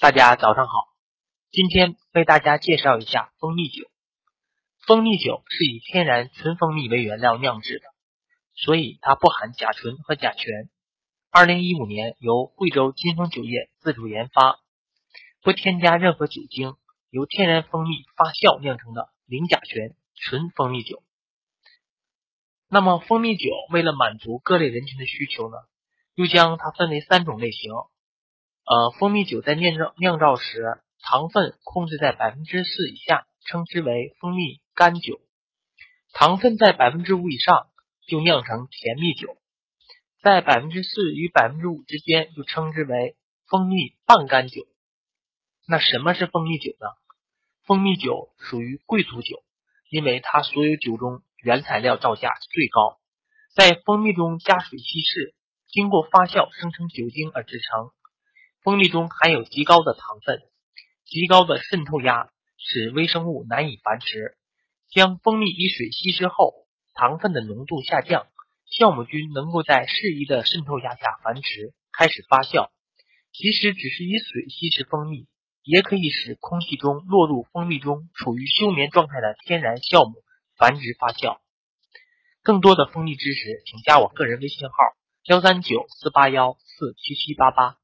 大家早上好，今天为大家介绍一下蜂蜜酒。蜂蜜酒是以天然纯蜂蜜为原料酿制的，所以它不含甲醇和甲醛。二零一五年由贵州金丰酒业自主研发，不添加任何酒精，由天然蜂蜜发酵酿成的零甲醛纯蜂蜜酒。那么，蜂蜜酒为了满足各类人群的需求呢，又将它分为三种类型。呃，蜂蜜酒在酿造酿造时，糖分控制在百分之四以下，称之为蜂蜜干酒；糖分在百分之五以上，就酿成甜蜜酒。在百分之四与百分之五之间，就称之为蜂蜜半干酒。那什么是蜂蜜酒呢？蜂蜜酒属于贵族酒，因为它所有酒中原材料造价最高，在蜂蜜中加水稀释，经过发酵生成酒精而制成。蜂蜜中含有极高的糖分，极高的渗透压使微生物难以繁殖。将蜂蜜与水稀释后，糖分的浓度下降。酵母菌能够在适宜的渗透压下繁殖，开始发酵。即使只是以水稀释蜂蜜，也可以使空气中落入蜂蜜中处于休眠状态的天然酵母繁殖发酵。更多的蜂蜜知识，请加我个人微信号：幺三九四八幺四七七八八。